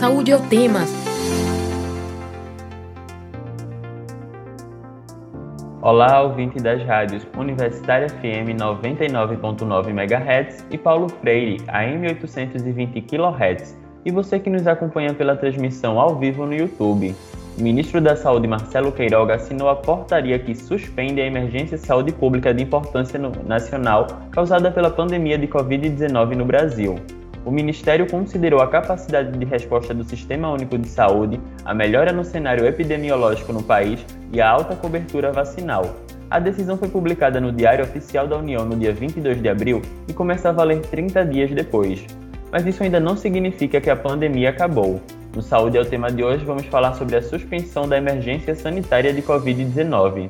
Saúde é o tema. Olá, ouvinte das rádios Universitária FM 99.9 MHz e Paulo Freire AM 820 kHz, e você que nos acompanha pela transmissão ao vivo no YouTube. O ministro da Saúde, Marcelo Queiroga, assinou a portaria que suspende a emergência de saúde pública de importância nacional causada pela pandemia de Covid-19 no Brasil. O Ministério considerou a capacidade de resposta do Sistema Único de Saúde, a melhora no cenário epidemiológico no país e a alta cobertura vacinal. A decisão foi publicada no Diário Oficial da União no dia 22 de abril e começa a valer 30 dias depois. Mas isso ainda não significa que a pandemia acabou. No Saúde é o tema de hoje, vamos falar sobre a suspensão da emergência sanitária de Covid-19.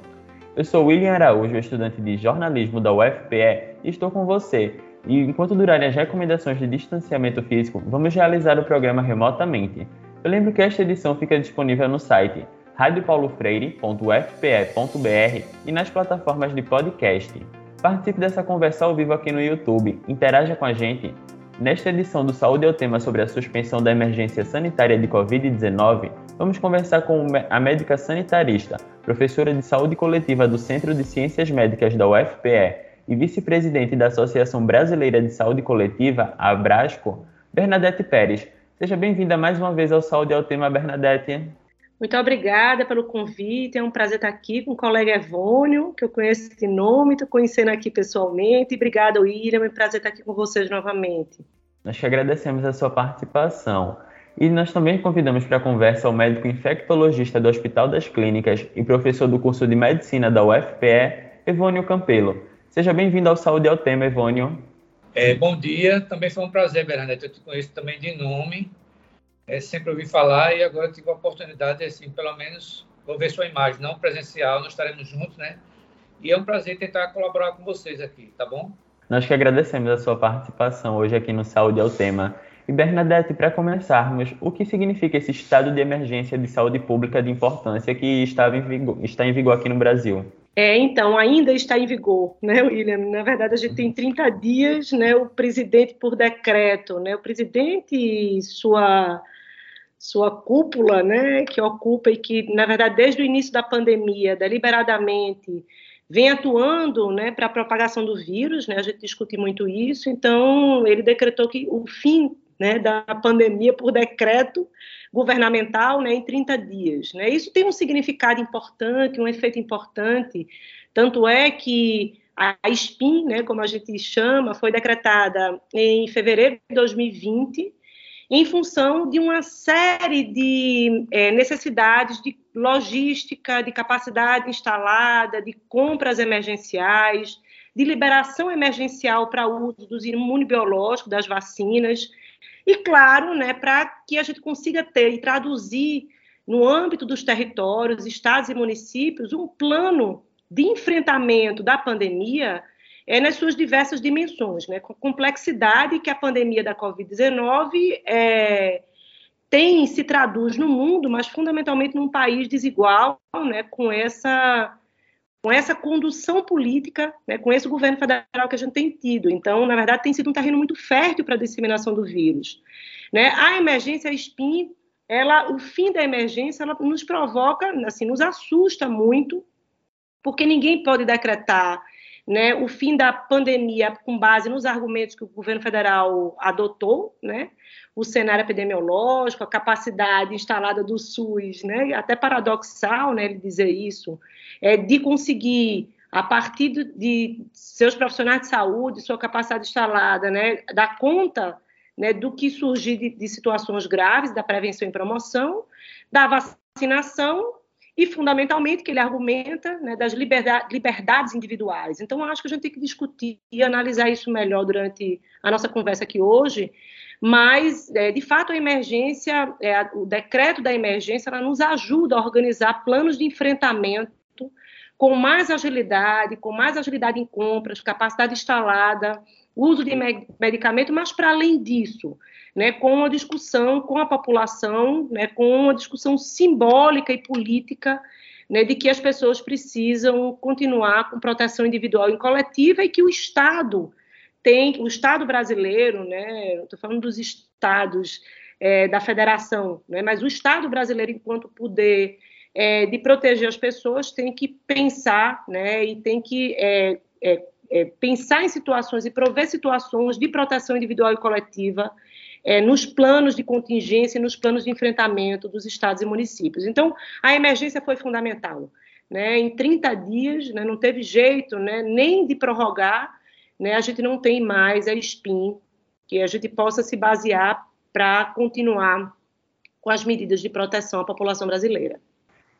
Eu sou William Araújo, estudante de jornalismo da UFPE, e estou com você. E enquanto durarem as recomendações de distanciamento físico, vamos realizar o programa remotamente. Eu lembro que esta edição fica disponível no site radiopaulofreire.ufpe.br e nas plataformas de podcast. Participe dessa conversa ao vivo aqui no YouTube, interaja com a gente Nesta edição do Saúde é o tema sobre a suspensão da emergência sanitária de Covid-19, vamos conversar com a médica sanitarista, professora de saúde coletiva do Centro de Ciências Médicas da UFPE e vice-presidente da Associação Brasileira de Saúde Coletiva, a Abrasco, Bernadette Pérez. Seja bem-vinda mais uma vez ao Saúde é o tema, Bernadette. Muito obrigada pelo convite. É um prazer estar aqui com o colega Evônio, que eu conheço de nome, estou conhecendo aqui pessoalmente. Obrigada, William. É um prazer estar aqui com vocês novamente. Nós que agradecemos a sua participação. E nós também convidamos para a conversa o médico infectologista do Hospital das Clínicas e professor do curso de Medicina da UFPE, Evônio Campelo. Seja bem-vindo ao Saúde ao Tema, Evônio. É, bom dia, também foi um prazer, Bernadette. Eu te conheço também de nome é, sempre ouvi falar e agora tive a oportunidade, assim, pelo menos, vou ver sua imagem, não presencial, nós estaremos juntos, né? E é um prazer tentar colaborar com vocês aqui, tá bom? Nós que agradecemos a sua participação hoje aqui no Saúde ao Tema. E Bernadette, para começarmos, o que significa esse estado de emergência de saúde pública de importância que estava em vigor, está em vigor aqui no Brasil? É, então, ainda está em vigor, né, William? Na verdade, a gente tem 30 dias, né, o presidente por decreto, né, o presidente e sua sua cúpula, né, que ocupa e que, na verdade, desde o início da pandemia, deliberadamente, vem atuando, né, para a propagação do vírus, né, a gente discute muito isso, então ele decretou que o fim, né, da pandemia por decreto governamental, né, em 30 dias, né, isso tem um significado importante, um efeito importante, tanto é que a SPIN, né, como a gente chama, foi decretada em fevereiro de 2020, em função de uma série de é, necessidades de logística, de capacidade instalada, de compras emergenciais, de liberação emergencial para uso dos imunobiológicos, das vacinas, e, claro, né, para que a gente consiga ter e traduzir no âmbito dos territórios, estados e municípios, um plano de enfrentamento da pandemia é, nas suas diversas dimensões, né, com a complexidade que a pandemia da Covid-19 é, tem se traduz no mundo, mas fundamentalmente num país desigual, né, com essa com essa condução política, né, com esse governo federal que a gente tem tido. Então, na verdade, tem sido um terreno muito fértil para a disseminação do vírus. Né? A emergência SPIN, ela, o fim da emergência, ela nos provoca, assim, nos assusta muito, porque ninguém pode decretar né, o fim da pandemia com base nos argumentos que o governo federal adotou, né, o cenário epidemiológico, a capacidade instalada do SUS, né, até paradoxal, né, ele dizer isso, é de conseguir a partir de seus profissionais de saúde, sua capacidade instalada, né, dar conta né, do que surgir de, de situações graves, da prevenção e promoção, da vacinação e, fundamentalmente, que ele argumenta né, das liberdades individuais. Então, acho que a gente tem que discutir e analisar isso melhor durante a nossa conversa aqui hoje, mas, é, de fato, a emergência, é, o decreto da emergência, ela nos ajuda a organizar planos de enfrentamento com mais agilidade, com mais agilidade em compras, capacidade instalada, uso de medicamento, mas, para além disso, né, com uma discussão com a população, né, com uma discussão simbólica e política né, de que as pessoas precisam continuar com proteção individual e coletiva e que o Estado tem, o Estado brasileiro, né, estou falando dos estados é, da federação, né? mas o Estado brasileiro, enquanto poder é, de proteger as pessoas, tem que pensar né? e tem que é, é, é pensar em situações e prover situações de proteção individual e coletiva é, nos planos de contingência e nos planos de enfrentamento dos estados e municípios. Então, a emergência foi fundamental. Né? Em 30 dias, né, não teve jeito né, nem de prorrogar, né, a gente não tem mais a SPIN, que a gente possa se basear para continuar com as medidas de proteção à população brasileira.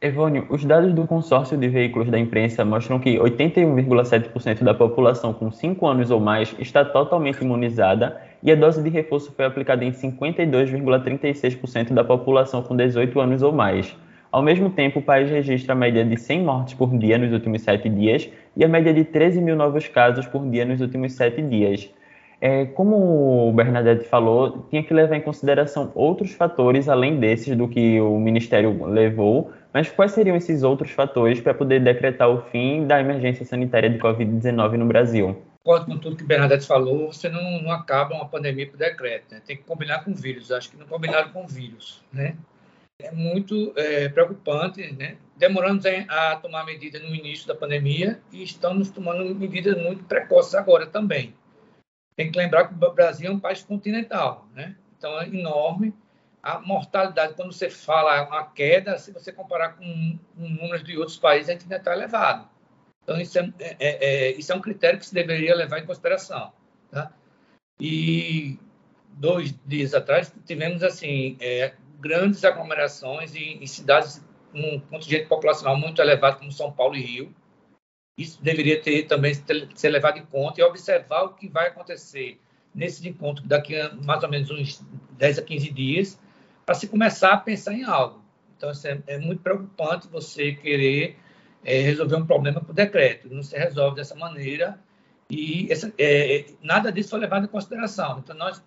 Evônio, os dados do consórcio de veículos da imprensa mostram que 81,7% da população com 5 anos ou mais está totalmente imunizada e a dose de reforço foi aplicada em 52,36% da população com 18 anos ou mais. Ao mesmo tempo, o país registra a média de 100 mortes por dia nos últimos 7 dias e a média de 13 mil novos casos por dia nos últimos 7 dias. É, como o Bernadette falou, tinha que levar em consideração outros fatores além desses do que o Ministério levou, mas quais seriam esses outros fatores para poder decretar o fim da emergência sanitária de Covid-19 no Brasil? Concordo com tudo que o Bernadette falou, você não, não acaba uma pandemia por decreto, né? tem que combinar com vírus, acho que não combinaram com vírus, né? É muito é, preocupante, né? Demoramos a, a tomar medidas no início da pandemia e estamos tomando medidas muito precoces agora também. Tem que lembrar que o Brasil é um país continental, né? Então é enorme. A mortalidade, quando você fala uma queda, se você comparar com, com números de outros países, a gente ainda está elevado. Então isso é, é, é, é, isso é um critério que se deveria levar em consideração. Tá? E dois dias atrás tivemos assim é, grandes aglomerações em, em cidades com um contingente populacional muito elevado, como São Paulo e Rio, isso deveria ter também ser levado em conta e observar o que vai acontecer nesse encontro daqui a mais ou menos uns 10 a 15 dias, para se começar a pensar em algo. Então, é, é, muito preocupante você querer é, resolver um problema por decreto. Não se resolve dessa maneira e essa, é, nada disso foi levado em consideração. Então, nós,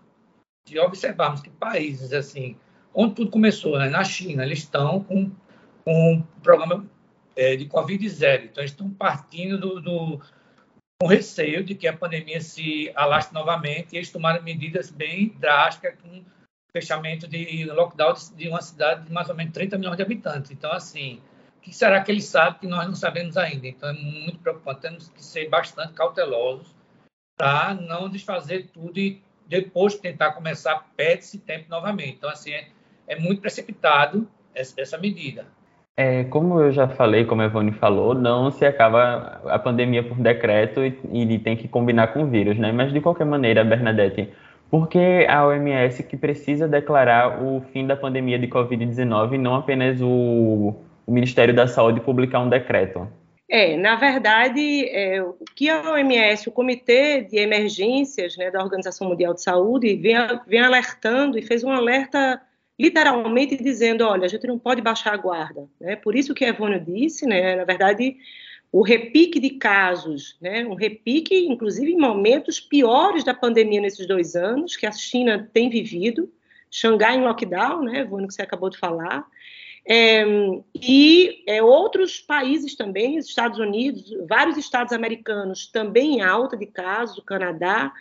se observarmos que países assim, onde tudo começou, né, na China, eles estão com, um programa é, de Covid zero. Então, estão partindo do, do, com receio de que a pandemia se alastre novamente e eles tomaram medidas bem drásticas com fechamento de lockdown de uma cidade de mais ou menos 30 milhões de habitantes. Então, assim, que será que eles sabem que nós não sabemos ainda? Então, é muito preocupante. Temos que ser bastante cautelosos para não desfazer tudo e depois tentar começar, perde-se tempo novamente. Então, assim, é, é muito precipitado essa, essa medida. É, como eu já falei, como a Evone falou, não se acaba a pandemia por decreto e, e tem que combinar com o vírus, né? Mas de qualquer maneira, Bernadette, por que a OMS que precisa declarar o fim da pandemia de Covid-19 e não apenas o, o, Ministério da Saúde publicar um decreto? É, na verdade, é, o que a OMS, o Comitê de Emergências né, da Organização Mundial de Saúde, vem, vem alertando e fez um alerta literalmente dizendo, olha, a gente não pode baixar a guarda. Né? Por isso que Evônio disse, né, na verdade, o repique de casos, né, um repique, inclusive, em momentos piores da pandemia nesses dois anos, que a China tem vivido, Xangai em lockdown, né, Evônio, que você acabou de falar, é, e é, outros países também, Estados Unidos, vários estados americanos também em alta de casos, o Canadá,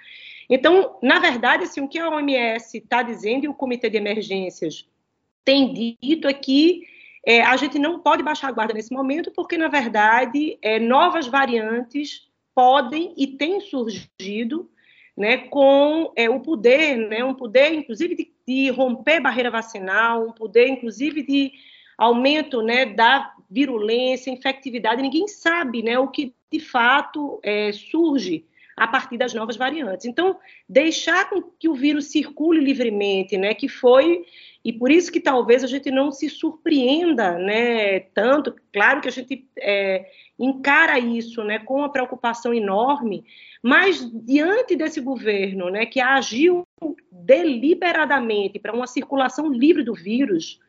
então, na verdade, assim, o que a OMS está dizendo e o Comitê de Emergências tem dito é que é, a gente não pode baixar a guarda nesse momento, porque, na verdade, é, novas variantes podem e têm surgido né, com é, o poder, né, um poder, inclusive, de, de, romper barreira vacinal, um poder, inclusive, de aumento né, da virulência, infectividade. Ninguém sabe né, o que, de fato, é, surge a partir das novas variantes. Então, deixar que o vírus circule livremente, né, que foi e por isso que talvez a gente não se surpreenda, né, tanto. Claro que a gente é, encara isso, né, com uma preocupação enorme, mas diante desse governo, né, que agiu deliberadamente para uma circulação livre do vírus,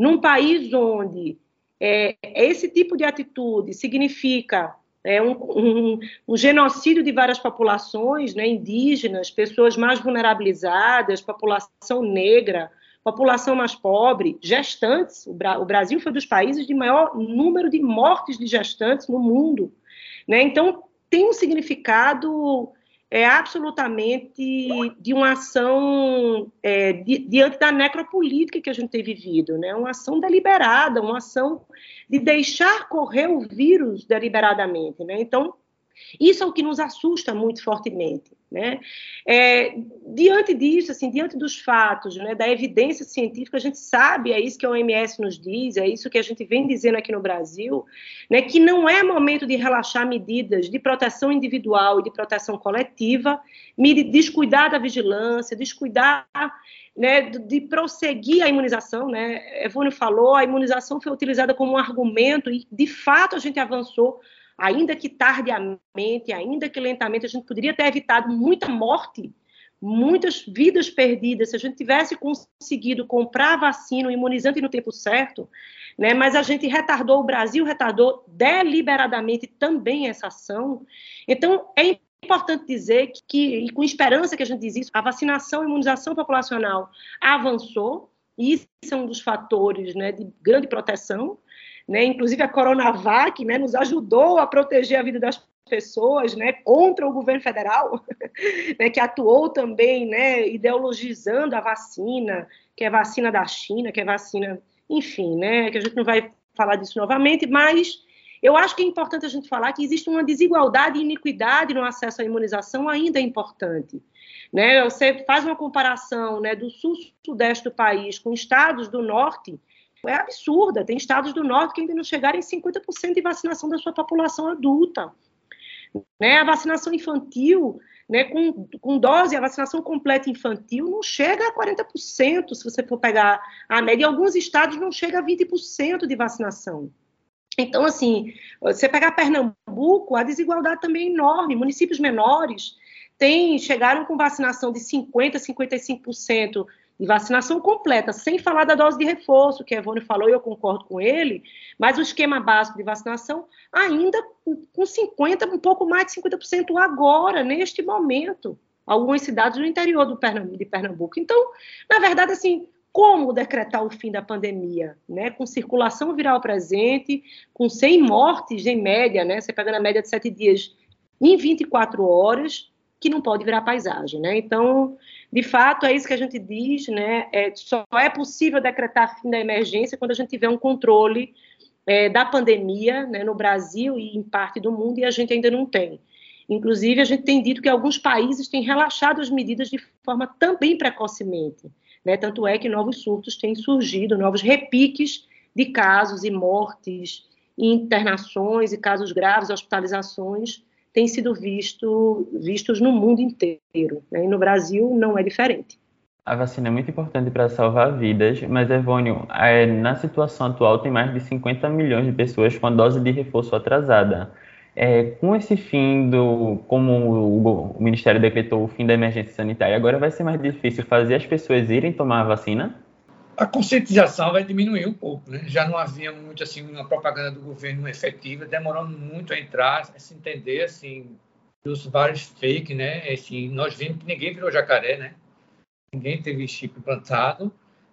num país onde é, esse tipo de atitude significa é um, um, um, genocídio de várias populações, né, indígenas, pessoas mais vulnerabilizadas, população negra, população mais pobre, gestantes. O, Bra o Brasil foi dos países de maior número de mortes de gestantes no mundo. Né? Então, tem um significado é absolutamente de uma ação é, di, diante da necropolítica que a gente tem vivido, né? Uma ação deliberada, uma ação de deixar correr o vírus deliberadamente, né? Então, isso é o que nos assusta muito fortemente. Né? É, diante disso, assim, diante dos fatos, né, da evidência científica, a gente sabe, é isso que a OMS nos diz, é isso que a gente vem dizendo aqui no Brasil, né, que não é momento de relaxar medidas de proteção individual e de proteção coletiva, descuidar da vigilância, descuidar né, de prosseguir a imunização. Né? Evônio falou, a imunização foi utilizada como um argumento e, de fato, a gente avançou ainda que tardiamente, ainda que lentamente, a gente poderia ter evitado muita morte, muitas vidas perdidas, se a gente tivesse conseguido comprar vacina, o imunizante no tempo certo, né? Mas a gente retardou, o Brasil retardou deliberadamente também essa ação. Então, é importante dizer que, que e com esperança que a gente diz isso, a vacinação e imunização populacional avançou, e isso é um dos fatores né, de grande proteção, né? Inclusive a Coronavac, né, nos ajudou a proteger a vida das pessoas, né, contra o governo federal, né, que atuou também, né, ideologizando a vacina, que é vacina da China, que é vacina, enfim, né, que a gente não vai falar disso novamente, mas eu acho que é importante a gente falar que existe uma desigualdade e iniquidade no acesso à imunização ainda é importante. Né? Você faz uma comparação né, do sul-sudeste do país com estados do norte, é absurda. Tem estados do norte que ainda não chegaram em 50% de vacinação da sua população adulta. Né? A vacinação infantil, né, com, com dose, a vacinação completa infantil não chega a 40%, se você for pegar a média. Em alguns estados não chega a 20% de vacinação. Então, assim, você pegar Pernambuco, a desigualdade também é enorme. Municípios menores têm, chegaram com vacinação de 50%, 55% de vacinação completa, sem falar da dose de reforço, que a Evone falou e eu concordo com ele, mas o esquema básico de vacinação ainda com 50%, um pouco mais de 50% agora, neste momento, algumas cidades no interior do Pernambuco, de Pernambuco. Então, na verdade, assim, como decretar o fim da pandemia, né? Com circulação viral presente, com 100 mortes em média, né? Você pega na média de 7 dias em 24 horas, que não pode virar paisagem, né? Então, de fato, é isso que a gente diz, né? É, só é possível decretar fim da emergência quando a gente tiver um controle é, da pandemia né, no Brasil e em parte do mundo, e a gente ainda não tem. Inclusive, a gente tem dito que alguns países têm relaxado as medidas de forma também precocemente. Né? Tanto é que novos surtos têm surgido, novos repiques de casos e mortes, internações e casos graves, hospitalizações, têm sido visto, vistos no mundo inteiro. Né? E no Brasil não é diferente. A vacina é muito importante para salvar vidas, mas, Evônio, é, na situação atual tem mais de 50 milhões de pessoas com a dose de reforço atrasada. É, com esse fim do, como o, o, Ministério decretou o fim da emergência sanitária, agora vai ser mais difícil fazer as pessoas irem tomar a vacina? A conscientização vai diminuir um pouco, né? Já não havia muito assim uma propaganda do governo efetiva, demorando muito a entrar, a se entender assim dos vários fake, né? Assim, nós vimos que ninguém virou jacaré, né? Ninguém teve chip implantado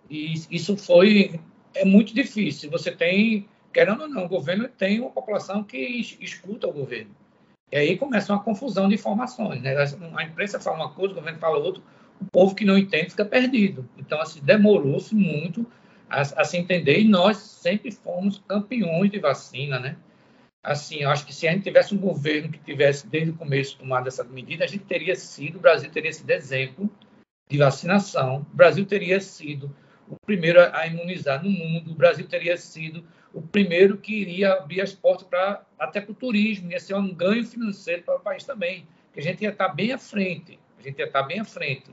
e isso foi é muito difícil. Você tem, querendo ou não, o governo tem uma população que escuta o governo. E aí começa uma confusão de informações, né? A imprensa fala uma coisa, o governo fala outra o povo que não entende fica perdido. Então, assim, demorou-se muito a, a, se entender e nós sempre fomos campeões de vacina, né? Assim, eu acho que se a gente tivesse um governo que tivesse desde o começo tomado essa medida, a gente teria sido, o Brasil teria sido exemplo de vacinação, o Brasil teria sido o primeiro a imunizar no mundo, o Brasil teria sido o primeiro que iria abrir as portas para até para o turismo, ia ser um ganho financeiro para o país também, que a gente ia estar bem à frente, a gente ia estar bem à frente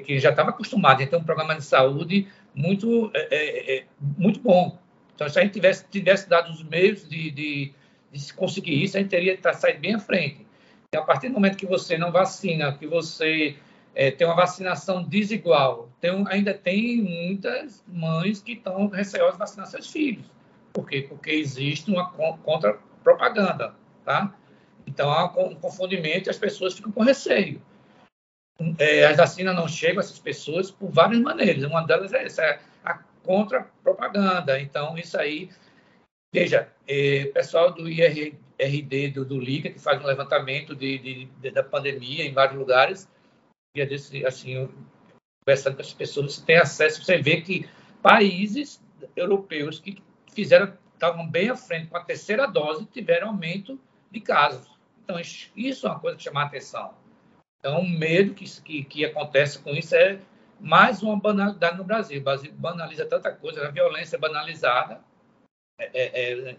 que já estava acostumado ter um programa de saúde muito, é, é, é, muito bom. Então, se a gente tivesse, tivesse dado os meios de, de, de conseguir isso, a gente teria tá, saído bem à frente. E a partir do momento que você não vacina, que você é, tem uma vacinação desigual, tem, ainda tem muitas mães que estão receosas de vacinar seus filhos. Por quê? Porque existe uma contra-propaganda, tá? Então, há um confundimento e as pessoas ficam com receio é, as vacinas não chegam a essas pessoas por várias maneiras. Uma delas é essa, é a contra-propaganda. Então, isso aí, veja, é, pessoal do IR, RD do, do Liga, que faz um levantamento de, de, de, da pandemia em vários lugares. E assim, conversando com as pessoas, você tem acesso, você vê que países europeus que fizeram, estavam bem à frente com a terceira dose, tiveram aumento de casos. Então, isso é uma coisa que chama a atenção. Então, o medo que, que, que acontece com isso é mais uma banalidade no Brasil. O Brasil banaliza tanta coisa, a violência é banalizada. É, é, é,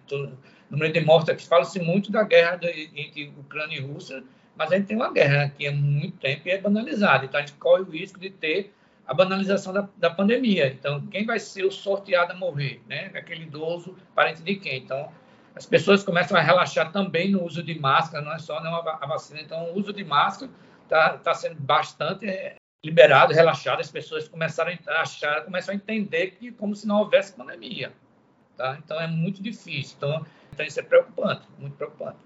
número de mortes, fala-se muito da guerra de, entre Ucrânia e Rússia, mas a gente tem uma guerra aqui há muito tempo e é banalizada. Então, a gente corre o risco de ter a banalização da, da pandemia. Então, quem vai ser o sorteado a morrer? Né? Aquele idoso, parente de quem? Então, as pessoas começam a relaxar também no uso de máscara, não é só não a vacina. Então, o uso de máscara está tá sendo bastante é, liberado, relaxado. As pessoas começaram a achar, começam a entender que como se não houvesse pandemia. Tá? Então, é muito difícil. Então, então, isso é preocupante, muito preocupante.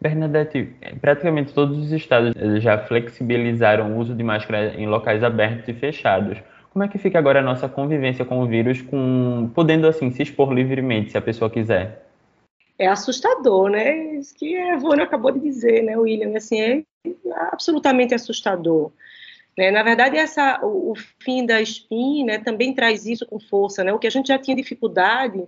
Bernadette, praticamente todos os estados já flexibilizaram o uso de máscara em locais abertos e fechados. Como é que fica agora a nossa convivência com o vírus, com podendo assim se expor livremente, se a pessoa quiser? É assustador, né? Isso que a Vônia acabou de dizer, né, William? Assim, é absolutamente assustador. Né? Na verdade, essa, o, o fim da SPIN né, também traz isso com força. Né? O que a gente já tinha dificuldade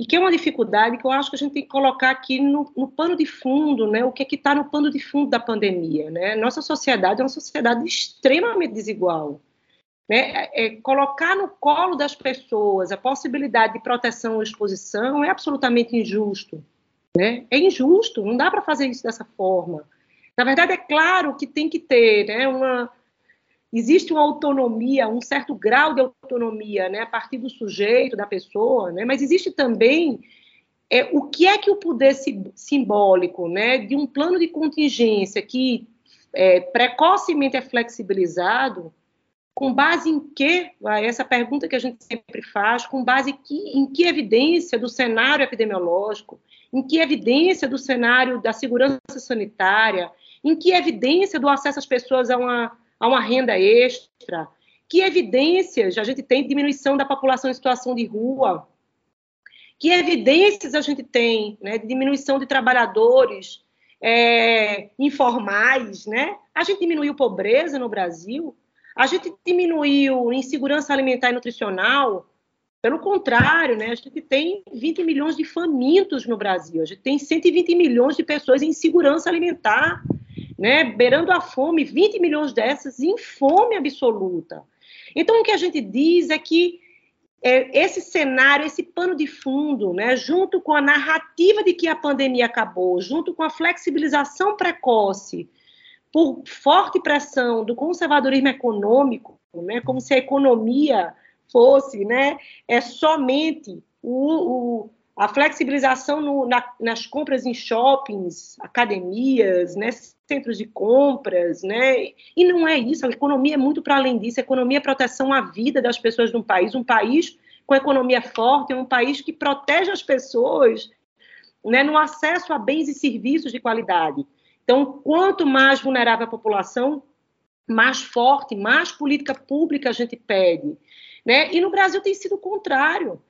e que é uma dificuldade que eu acho que a gente tem que colocar aqui no, no pano de fundo, né? O que é que está no pano de fundo da pandemia, né? Nossa sociedade é uma sociedade extremamente desigual, né? É, é, colocar no colo das pessoas a possibilidade de proteção ou exposição é absolutamente injusto, né? É injusto, não dá para fazer isso dessa forma. Na verdade, é claro que tem que ter, né? Uma existe uma autonomia, um certo grau de autonomia, né, a partir do sujeito, da pessoa, né, mas existe também é, o que é que o poder simbólico, né, de um plano de contingência que é, precocemente é flexibilizado, com base em que, essa pergunta que a gente sempre faz, com base que, em que evidência do cenário epidemiológico, em que evidência do cenário da segurança sanitária, em que evidência do acesso às pessoas a uma a uma renda extra. Que evidências a gente tem de diminuição da população em situação de rua? Que evidências a gente tem né, de diminuição de trabalhadores é, informais? Né? A gente diminuiu pobreza no Brasil? A gente diminuiu insegurança alimentar e nutricional? Pelo contrário, né, a gente tem 20 milhões de famintos no Brasil, a gente tem 120 milhões de pessoas em insegurança alimentar né, beirando a fome, 20 milhões dessas em fome absoluta. Então, o que a gente diz é que é, esse cenário, esse pano de fundo, né, junto com a narrativa de que a pandemia acabou, junto com a flexibilização precoce, por forte pressão do conservadorismo econômico, né, como se a economia fosse né, é somente o, o a flexibilização no, na, nas compras em shoppings, academias, né, centros de compras, né? E não é isso, a economia é muito para além disso. A economia é proteção à vida das pessoas de um país. Um país com economia forte é um país que protege as pessoas né, no acesso a bens e serviços de qualidade. Então, quanto mais vulnerável a população, mais forte, mais política pública a gente pede. Né? E no Brasil tem sido o contrário.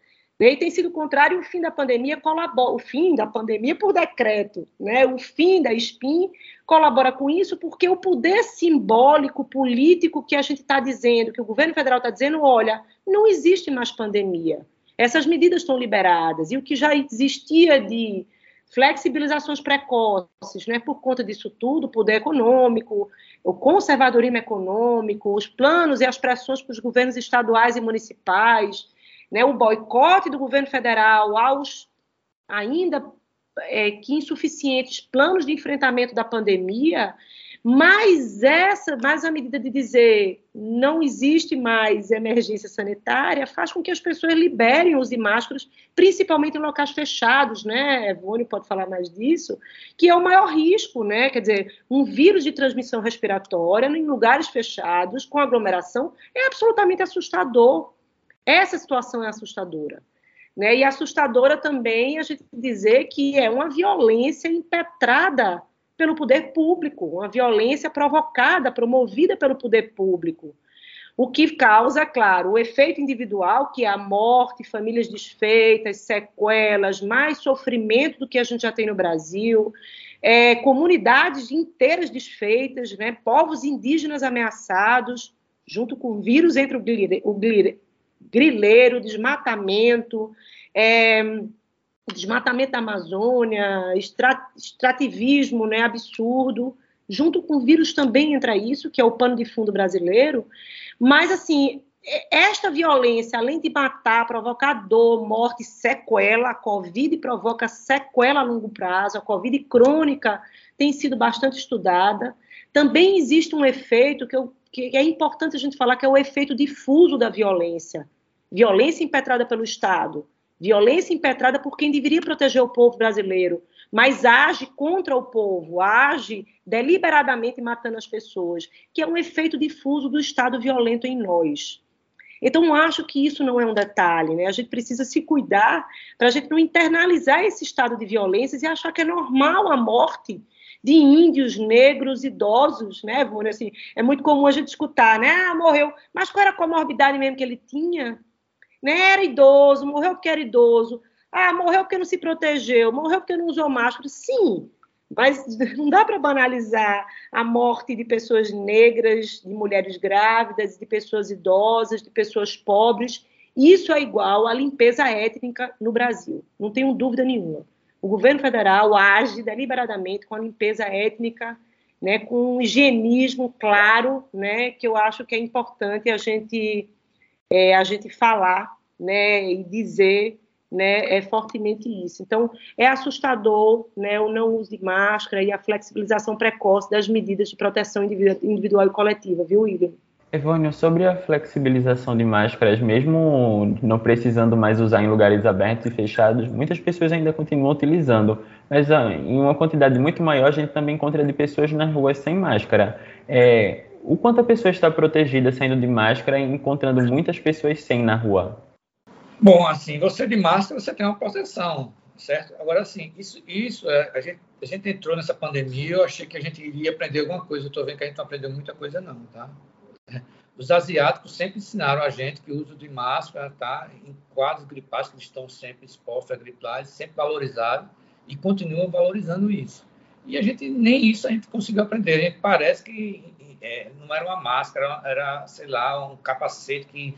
E tem sido contrário o fim da pandemia colabora, o fim da pandemia por decreto, né? O fim da SPIN colabora com isso porque o poder simbólico, político que a gente está dizendo, que o governo federal está dizendo, olha, não existe mais pandemia. Essas medidas estão liberadas e o que já existia de flexibilizações precoces, né, por conta disso tudo, o poder econômico, o conservadorismo econômico, os planos e as pressões para os governos estaduais e municipais, né, o boicote do governo federal aos ainda é, que insuficientes planos de enfrentamento da pandemia, mas essa, mais a medida de dizer não existe mais emergência sanitária, faz com que as pessoas liberem os máscaras, principalmente em locais fechados, né? Evone pode falar mais disso, que é o maior risco, né? Quer dizer, um vírus de transmissão respiratória em lugares fechados, com aglomeração, é absolutamente assustador. Essa situação é assustadora. Né? E assustadora também a gente dizer que é uma violência impetrada pelo poder público, uma violência provocada, promovida pelo poder público. o que causa, claro, o efeito individual, que é a morte, famílias desfeitas, sequelas, mais sofrimento do que a gente já tem no Brasil, é, comunidades inteiras desfeitas, né, povos indígenas ameaçados, junto com o vírus entre o, glire, o glire, grileiro, desmatamento, é, desmatamento da Amazônia, extrativismo né, absurdo, junto com o vírus também entra isso, que é o pano de fundo brasileiro, mas assim, esta violência, além de matar, provocar dor, morte, sequela, a Covid provoca sequela a longo prazo, a Covid crônica tem sido bastante estudada. Também existe um efeito que, eu, que é importante a gente falar, que é o efeito difuso da violência. Violência impetrada pelo Estado, violência impetrada por quem deveria proteger o povo brasileiro, mas age contra o povo, age deliberadamente matando as pessoas, que é um efeito difuso do Estado violento em nós. Então, acho que isso não é um detalhe, né? A gente precisa se cuidar para a gente não internalizar esse estado de violências e achar que é normal a morte de índios, negros, idosos, né, Vânia? Assim, é muito comum a gente escutar, né? Ah, morreu. Mas qual era a comorbidade mesmo que ele tinha? Né? Era idoso, morreu porque era idoso. Ah, morreu porque não se protegeu, morreu porque não usou máscara. Sim, mas não dá para banalizar a morte de pessoas negras, de mulheres grávidas, de pessoas idosas, de pessoas pobres. Isso é igual à limpeza étnica no Brasil, não tenho dúvida nenhuma. O governo federal age deliberadamente com a limpeza étnica, né, com um higienismo claro, né, que eu acho que é importante a gente, é, a gente falar né, e dizer né, é fortemente isso. Então, é assustador né, o não uso de máscara e a flexibilização precoce das medidas de proteção individual e coletiva, viu, William? Evônio, sobre a flexibilização de máscaras, mesmo não precisando mais usar em lugares abertos e fechados, muitas pessoas ainda continuam utilizando, mas ah, em uma quantidade muito maior a gente também encontra de pessoas nas ruas sem máscara. É, o quanto a pessoa está protegida saindo de máscara e encontrando muitas pessoas sem na rua? Bom, assim, você de máscara, você tem uma proteção, certo? Agora, assim, isso, isso é, a, gente, a gente entrou nessa pandemia, eu achei que a gente iria aprender alguma coisa, eu estou vendo que a gente não aprendeu muita coisa não, tá? Os asiáticos sempre ensinaram a gente que o uso de máscara, tá? Em quadros gripais que estão sempre expostos a gripais, sempre valorizado e continuam valorizando isso. E a gente, nem isso a gente conseguiu aprender. Parece que é, não era uma máscara, era, sei lá, um capacete que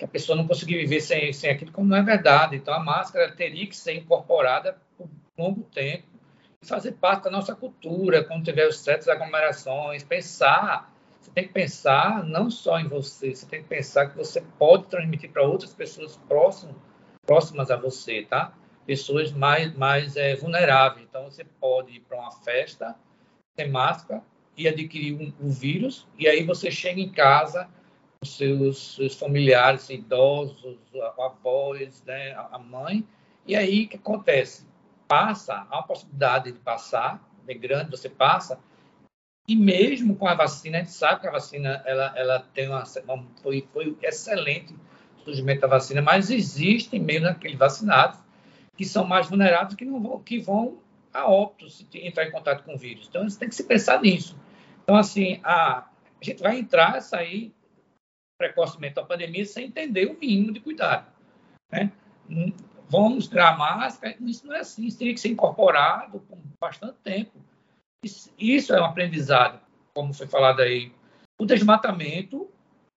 que a pessoa não conseguia viver sem, sem aquilo, como não é verdade. Então, a máscara teria que ser incorporada por um longo tempo e fazer parte da nossa cultura, quando tiver os certas aglomerações, pensar. Você tem que pensar não só em você, você tem que pensar que você pode transmitir para outras pessoas próximas, a você, tá? Pessoas mais, mais é, vulneráveis. Então, você pode ir para uma festa sem máscara e adquirir um, um vírus, e aí você chega em casa os seus, seus familiares idosos, avós, né, a mãe. E aí o que acontece? Passa, há uma possibilidade de passar, é grande, você passa, e mesmo com a vacina, a gente sabe que a vacina ela, ela tem uma, foi, foi excelente o surgimento da vacina, mas existem mesmo aqueles vacinados que são mais vulneráveis que não vão, que vão a óbito se entrar em contato com o vírus. Então, você tem que se pensar nisso. Então, assim, a, a gente vai entrar, sair precocemente da pandemia sem entender o mínimo de cuidado. Né? Vamos tirar máscara, isso não é assim, isso teria que ser incorporado com bastante tempo. Isso, é um aprendizado, como foi falado aí. O desmatamento,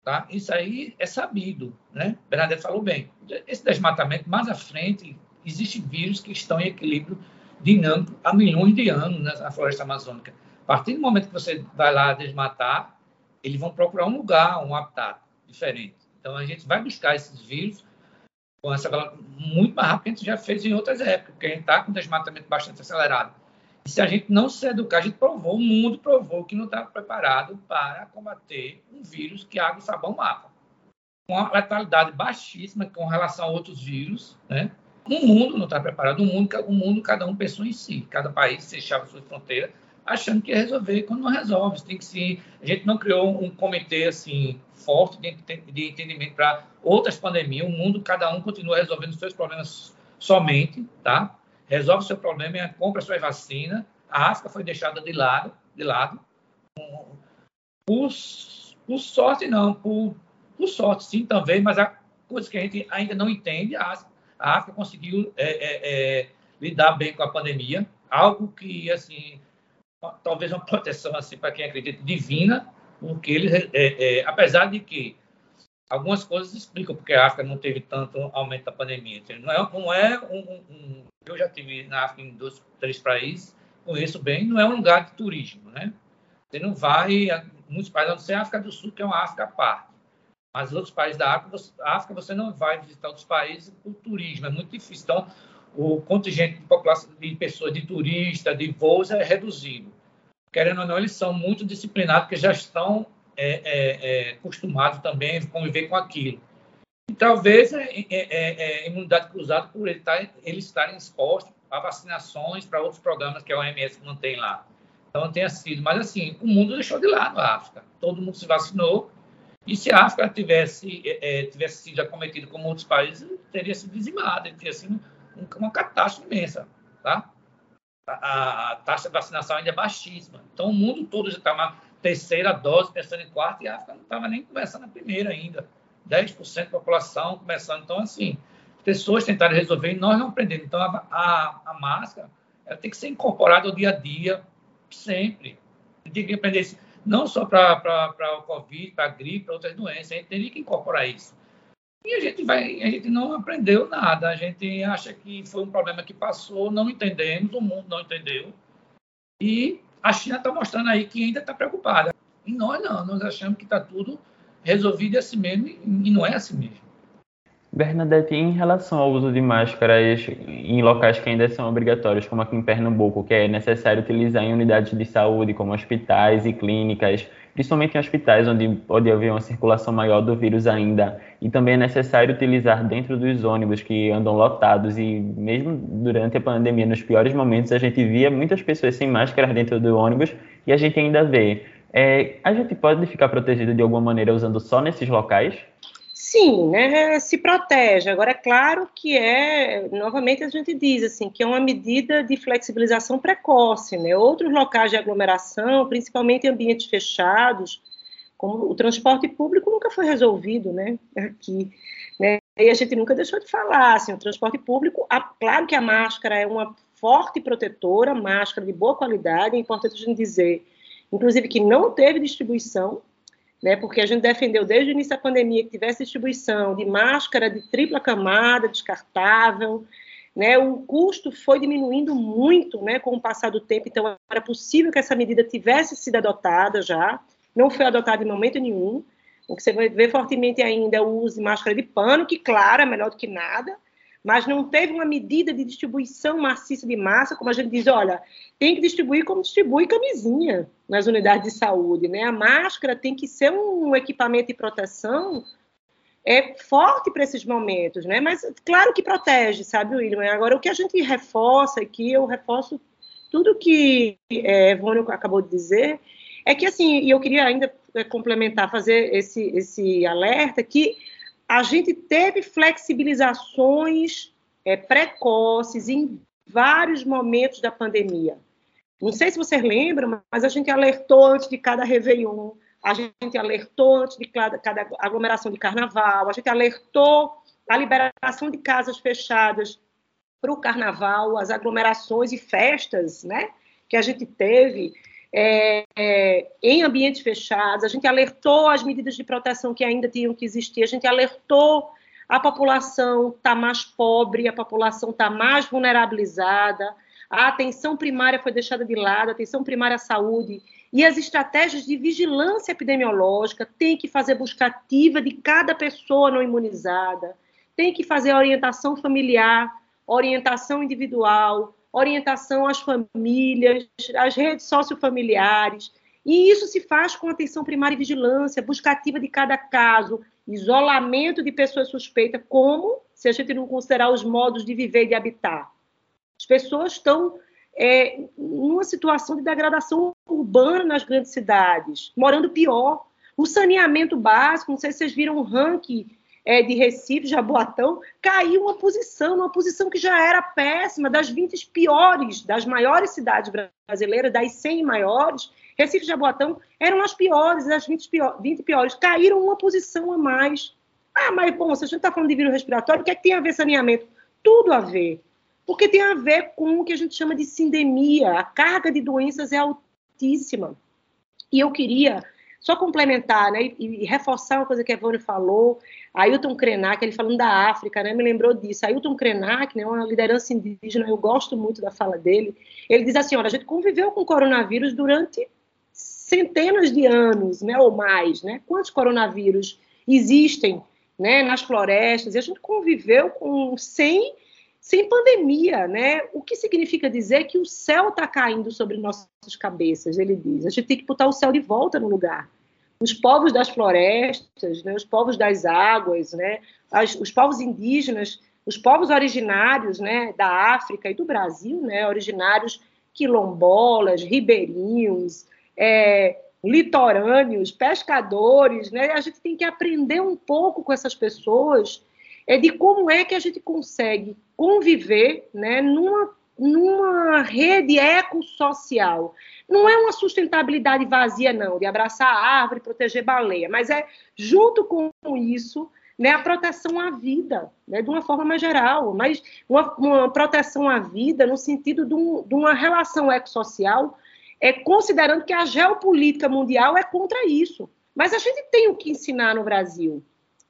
tá? isso aí é sabido, né? Bernadette falou bem. Esse desmatamento, mais à frente, existem vírus que estão em equilíbrio dinâmico há milhões de anos na floresta amazônica. A partir do momento que você vai lá desmatar, eles vão procurar um lugar, um habitat diferente. Então, a gente vai buscar esses vírus com essa muito mais rápido que a gente já fez em outras épocas, porque a gente está com um desmatamento bastante acelerado. Se a gente não se educar, a gente provou, o mundo provou que não está preparado para combater um vírus que água e sabão mata. Com uma letalidade baixíssima com relação a outros vírus, né? O mundo não está preparado, o mundo, o mundo cada um pensou em si, cada país fechava suas fronteiras achando que ia resolver quando não resolve. Tem que se, a gente não criou um comitê assim forte de, de entendimento para outras pandemias. O mundo, cada um continua resolvendo seus problemas somente, tá? Resolve seu problema, compra suas vacinas. A África foi deixada de lado, de lado. Por, por sorte, não, por Por sorte, sim, também, mas há coisas que a gente ainda não entende. A, a África conseguiu é, é, é, lidar bem com a pandemia, algo que, assim, talvez uma proteção, assim, para quem acredita, divina, porque eles, é, é, apesar de que algumas coisas explicam porque a África não teve tanto aumento da pandemia. Não é, não é um, um, eu já tive na África em dois, três países, conheço bem, não é um lugar de turismo, né? Você não vai, muitos países, a não ser a África do Sul, que é uma África à parte. Mas outros países da África, você, África, você não vai visitar outros países por turismo, é muito difícil. Então, o contingente de população, de pessoas, de turistas, de voos é reduzido. Querendo ou não, eles são muito disciplinados, porque já estão é, é, é, acostumado também a conviver com aquilo. E talvez é, é, é, é imunidade cruzada por ele tá, eles estarem expostos a vacinações para outros programas que a OMS mantém lá. Então, tenha sido. Mas, assim, o mundo deixou de lado a África. Todo mundo se vacinou. E se a África tivesse, tivesse sido acometida como outros países, teria sido dizimada, teria sido uma catástrofe imensa. Tá? A, a, taxa de vacinação ainda é baixíssima. Então, o mundo todo já está terceira dose, pensando em quarta, e a África não estava nem começando a primeira ainda. 10% da população começando. Então, assim, pessoas tentaram resolver e nós não aprendemos. Então, a, a, a máscara ela tem que ser incorporada ao dia a dia, sempre. Tem que aprender isso, não só para o Covid, para a gripe, para outras doenças. A gente teria que incorporar isso. E a gente vai, a gente não aprendeu nada. A gente acha que foi um problema que passou, não entendemos, o mundo não entendeu. E a China está mostrando aí que ainda está preocupada. E nós não, nós achamos que está tudo resolvido assim mesmo, e não é assim mesmo. Bernadette, em relação ao uso de máscaras em locais que ainda são obrigatórios, como aqui em Pernambuco, que é necessário utilizar em unidades de saúde, como hospitais e clínicas, principalmente em hospitais onde pode haver uma circulação maior do vírus ainda, e também é necessário utilizar dentro dos ônibus que andam lotados, e mesmo durante a pandemia, nos piores momentos, a gente via muitas pessoas sem máscara dentro do ônibus, e a gente ainda vê. É, a gente pode ficar protegido de alguma maneira usando só nesses locais? Sim, né, se protege. Agora, é claro que é, novamente a gente diz assim, que é uma medida de flexibilização precoce, né? Outros locais de aglomeração, principalmente ambientes fechados, como o transporte público nunca foi resolvido, né, aqui, né? E a gente nunca deixou de falar, assim, o transporte público, a, claro que a máscara é uma forte protetora, máscara de boa qualidade, é importante a gente dizer, inclusive que não teve distribuição, né, porque a gente defendeu desde o início da pandemia que tivesse distribuição de máscara de tripla camada, descartável, né, o custo foi diminuindo muito né, com o passar do tempo, então era possível que essa medida tivesse sido adotada já, não foi adotada em momento nenhum. O que você vai ver fortemente ainda é o uso de máscara de pano, que, claro, é melhor do que nada, mas não teve uma medida de distribuição maciça de massa, como a gente diz, olha, tem que distribuir como distribui camisinha nas unidades de saúde, né? A máscara tem que ser um equipamento de proteção é forte para esses momentos, né? Mas claro que protege, sabe, William? Agora o que a gente reforça aqui, eu reforço tudo que é, Evônio acabou de dizer, é que assim, e eu queria ainda é, complementar, fazer esse, esse alerta que a gente teve flexibilizações é, precoces em vários momentos da pandemia. Não sei se vocês lembram, mas a gente alertou antes de cada Réveillon, a gente alertou antes de cada, cada aglomeração de carnaval, a gente alertou a liberação de casas fechadas para o carnaval, as aglomerações e festas né, que a gente teve é, é, em ambientes fechados, a gente alertou as medidas de proteção que ainda tinham que existir, a gente alertou a população está mais pobre, a população está mais vulnerabilizada, a atenção primária foi deixada de lado, a atenção primária à saúde e as estratégias de vigilância epidemiológica tem que fazer busca ativa de cada pessoa não imunizada, tem que fazer orientação familiar, orientação individual, orientação às famílias, às redes sociofamiliares. E isso se faz com atenção primária e vigilância, busca ativa de cada caso, isolamento de pessoas suspeitas, como se a gente não considerar os modos de viver e de habitar. As pessoas estão é, numa situação de degradação urbana nas grandes cidades, morando pior. O saneamento básico, não sei se vocês viram o ranking é, de Recife, Jaboatão, caiu uma posição, uma posição que já era péssima, das 20 piores, das maiores cidades brasileiras, das 100 maiores, Recife e Jaboatão eram as piores, as 20, pior, 20 piores, caíram uma posição a mais. Ah, mas, bom, se a gente está falando de vírus respiratório, o que é que tem a ver saneamento? Tudo a ver. Porque tem a ver com o que a gente chama de sindemia. A carga de doenças é altíssima. E eu queria só complementar né, e, e reforçar uma coisa que a Evone falou, Ailton Krenak, ele falando da África, né, me lembrou disso. Ailton Krenak, né, uma liderança indígena, eu gosto muito da fala dele. Ele diz assim: olha, a gente conviveu com o coronavírus durante centenas de anos, né, ou mais. Né? Quantos coronavírus existem né, nas florestas? E a gente conviveu com 100 sem pandemia, né? O que significa dizer que o céu está caindo sobre nossas cabeças, ele diz. A gente tem que botar o céu de volta no lugar. Os povos das florestas, né, os povos das águas, né, as, os povos indígenas, os povos originários né, da África e do Brasil, né, originários quilombolas, ribeirinhos, é, litorâneos, pescadores, né? A gente tem que aprender um pouco com essas pessoas é de como é que a gente consegue conviver né, numa, numa rede ecossocial. Não é uma sustentabilidade vazia, não, de abraçar a árvore, proteger baleia, mas é, junto com isso, né, a proteção à vida, né, de uma forma mais geral, mas uma, uma proteção à vida no sentido de, um, de uma relação ecossocial, é, considerando que a geopolítica mundial é contra isso. Mas a gente tem o que ensinar no Brasil.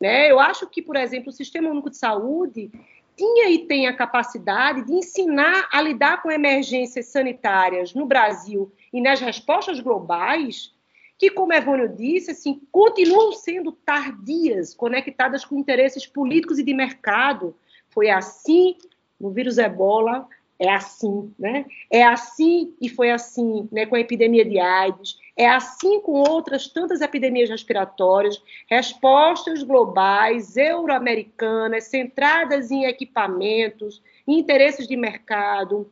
Né? Eu acho que, por exemplo, o Sistema Único de Saúde tinha e tem a capacidade de ensinar a lidar com emergências sanitárias no Brasil e nas respostas globais, que, como Evônio disse, assim, continuam sendo tardias, conectadas com interesses políticos e de mercado. Foi assim no vírus ebola, é assim, né? É assim e foi assim, né, com a epidemia de AIDS, é assim com outras tantas epidemias respiratórias, respostas globais, euro-americanas, centradas em equipamentos, em interesses de mercado,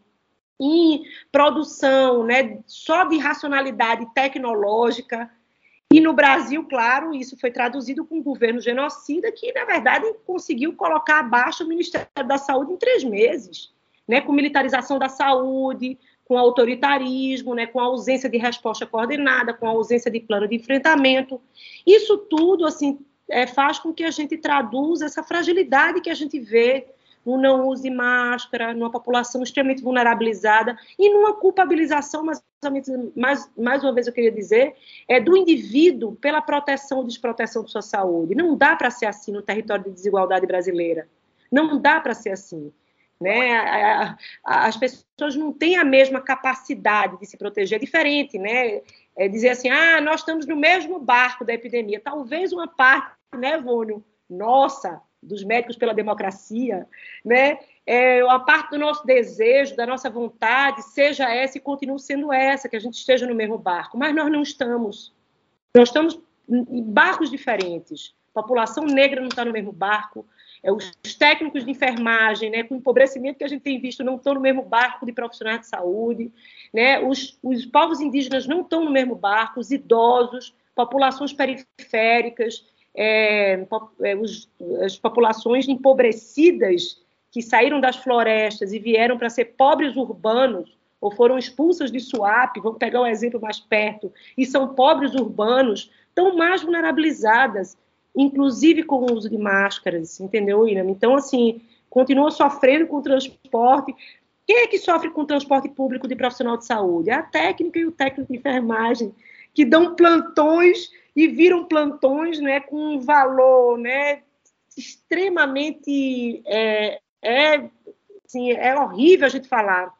em produção, né, só de racionalidade tecnológica. E no Brasil, claro, isso foi traduzido com um governo genocida que, na verdade, conseguiu colocar abaixo o Ministério da Saúde em três meses né, com militarização da saúde, com autoritarismo, né, com ausência de resposta coordenada, com ausência de plano de enfrentamento. Isso tudo assim é, faz com que a gente traduza essa fragilidade que a gente vê no não uso de máscara, numa população extremamente vulnerabilizada e numa culpabilização, mais, mais, mais uma vez eu queria dizer, é do indivíduo pela proteção ou desproteção de sua saúde. Não dá para ser assim no território de desigualdade brasileira. Não dá para ser assim. Né? As pessoas não têm a mesma capacidade de se proteger, é diferente, né? É dizer assim, ah, nós estamos no mesmo barco da epidemia. Talvez uma parte, né, Vônio, nossa, dos médicos pela democracia, né? É, a parte do nosso desejo, da nossa vontade, seja essa e continue sendo essa, que a gente esteja no mesmo barco. Mas nós não estamos. Nós estamos em barcos diferentes. A população negra não está no mesmo barco, é, os técnicos de enfermagem, né, com o empobrecimento que a gente tem visto, não estão no mesmo barco de profissionais de saúde, né, os, os povos indígenas não estão no mesmo barco, os idosos, populações periféricas, é, é, os, as populações empobrecidas que saíram das florestas e vieram para ser pobres urbanos, ou foram expulsas de Suape, vamos pegar um exemplo mais perto, e são pobres urbanos, estão mais vulnerabilizadas inclusive com o uso de máscaras, entendeu, William? Então, assim, continua sofrendo com o transporte. Quem é que sofre com o transporte público de profissional de saúde? É a técnica e o técnico de enfermagem, que dão plantões e viram plantões né, com um valor né, extremamente. É, é, assim, é horrível a gente falar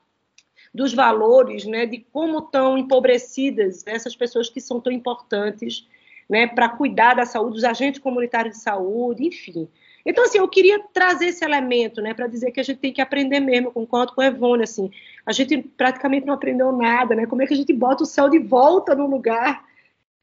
dos valores, né, de como estão empobrecidas essas pessoas que são tão importantes né, para cuidar da saúde, dos agentes comunitários de saúde, enfim. Então, assim, eu queria trazer esse elemento, né, para dizer que a gente tem que aprender mesmo, concordo com a Evone, assim, a gente praticamente não aprendeu nada, né, como é que a gente bota o céu de volta no lugar,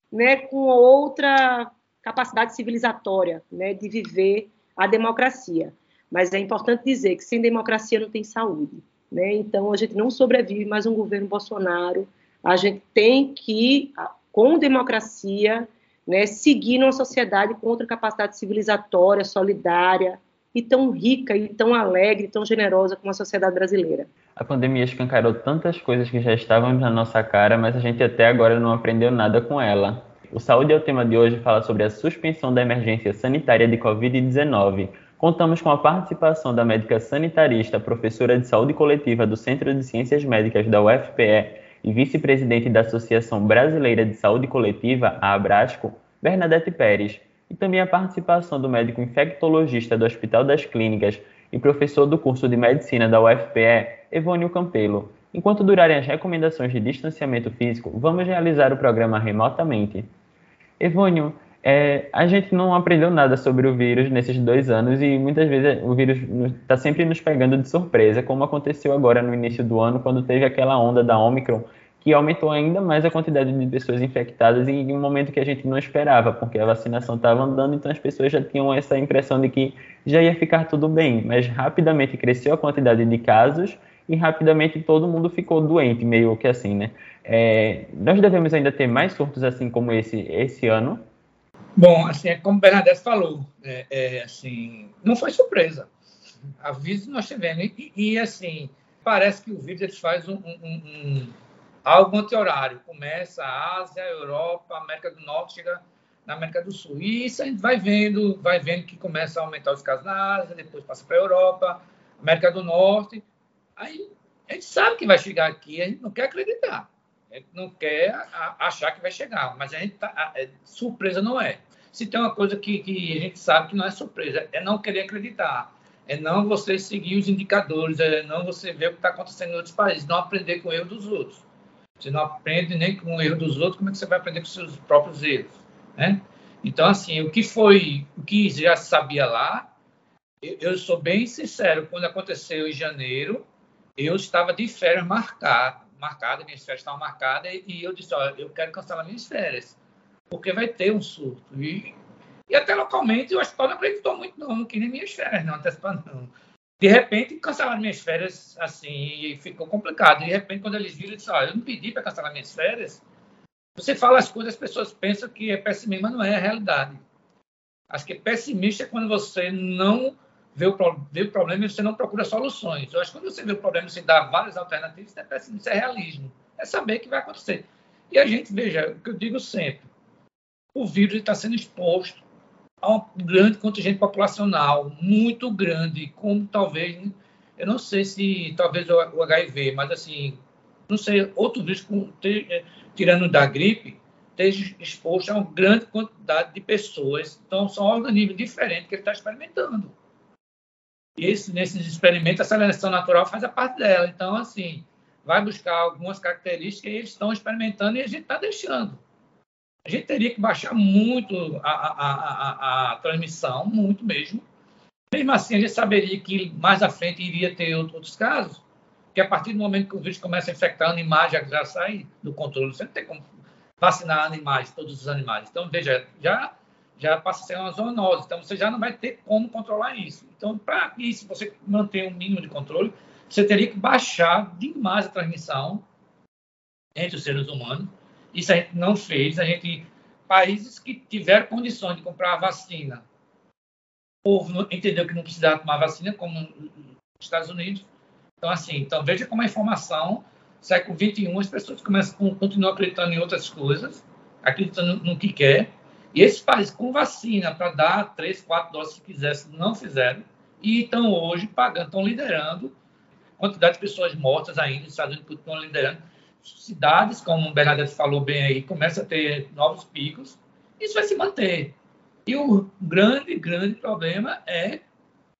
né, com outra capacidade civilizatória, né, de viver a democracia. Mas é importante dizer que sem democracia não tem saúde, né, então a gente não sobrevive mais um governo Bolsonaro, a gente tem que, com democracia, né, seguir uma sociedade com outra capacidade civilizatória, solidária, e tão rica, e tão alegre, tão generosa como a sociedade brasileira. A pandemia escancarou tantas coisas que já estavam na nossa cara, mas a gente até agora não aprendeu nada com ela. O Saúde é o tema de hoje fala sobre a suspensão da emergência sanitária de Covid-19. Contamos com a participação da médica sanitarista, professora de saúde coletiva do Centro de Ciências Médicas da UFPE e vice-presidente da Associação Brasileira de Saúde Coletiva, a Abrasco, Bernadette Pérez, e também a participação do médico infectologista do Hospital das Clínicas e professor do curso de Medicina da UFPE, Evônio Campelo. Enquanto durarem as recomendações de distanciamento físico, vamos realizar o programa remotamente. Evônio, é, a gente não aprendeu nada sobre o vírus nesses dois anos e muitas vezes o vírus está sempre nos pegando de surpresa, como aconteceu agora no início do ano, quando teve aquela onda da Omicron, que aumentou ainda mais a quantidade de pessoas infectadas em um momento que a gente não esperava, porque a vacinação estava andando, então as pessoas já tinham essa impressão de que já ia ficar tudo bem, mas rapidamente cresceu a quantidade de casos e rapidamente todo mundo ficou doente, meio que assim, né? É, nós devemos ainda ter mais surtos assim como esse esse ano? Bom, assim, é como o Bernadette falou, é, é, assim, não foi surpresa. Aviso nós tivemos. E, e, assim, parece que o vírus faz um, um, um algo anti-horário. Começa a Ásia, a Europa, a América do Norte, chega na América do Sul. E isso a gente vai vendo, vai vendo que começa a aumentar os casos na Ásia, depois passa para a Europa, América do Norte. Aí a gente sabe que vai chegar aqui, a gente não quer acreditar. A gente não quer achar que vai chegar, mas a gente tá, é, surpresa não é. Se tem uma coisa que, que a gente sabe que não é surpresa, é não querer acreditar é não você seguir os indicadores, é não você ver o que está acontecendo em outros países, não aprender com o erro dos outros. Você não aprende nem com o erro dos outros, como é que você vai aprender com seus próprios erros? Né? Então, assim, o que foi, o que já sabia lá, eu, eu sou bem sincero, quando aconteceu em janeiro, eu estava de férias marcada, marcada minhas férias estavam marcadas, e eu disse, olha, eu quero cancelar minhas férias, porque vai ter um surto. E, e até localmente, o hospital não acreditou muito, não, não quis nem minhas férias, não, antecipando, não de repente cancelaram minhas férias assim e ficou complicado. De repente, quando eles viram, eles disseram: eu não pedi para cancelar minhas férias. Você fala as coisas, as pessoas pensam que é pessimismo, mas não é a realidade. Acho que pessimista é quando você não vê o, vê o problema e você não procura soluções. Eu acho que quando você vê o problema e você dá várias alternativas, isso é pessimismo, isso é realismo. É saber que vai acontecer. E a gente, veja, o que eu digo sempre: o vírus está sendo exposto a um grande contingente populacional, muito grande, como talvez, eu não sei se talvez o HIV, mas assim, não sei, outro vírus, é, tirando da gripe, esteja exposto a uma grande quantidade de pessoas. Então, são organismos diferentes que ele está experimentando. E esse, nesses experimentos, a seleção natural faz a parte dela. Então, assim, vai buscar algumas características que eles estão experimentando e a gente está deixando a gente teria que baixar muito a, a, a, a, transmissão, muito mesmo. Mesmo assim, a gente saberia que mais à frente iria ter outros casos, que a partir do momento que o vírus começa a infectar animais, já, já sai do controle. Você não tem como vacinar animais, todos os animais. Então, veja, já, já passa a ser uma zoonose. Então, você já não vai ter como controlar isso. Então, para isso, você manter um mínimo de controle, você teria que baixar demais a transmissão entre os seres humanos isso a gente não fez. A gente, países que tiveram condições de comprar a vacina, o povo entendeu que não precisava tomar vacina, como os Estados Unidos. Então, assim, então veja como a informação, século XXI, as pessoas começam, continuam acreditando em outras coisas, acreditando no que quer. E esses países com vacina para dar três, quatro doses se quisessem, não fizeram. E estão hoje pagando, estão liderando. Quantidade de pessoas mortas ainda, os Estados Unidos continuam liderando cidades, como o Bernadette falou bem aí, começa a ter novos picos, isso vai se manter. E o grande, grande problema é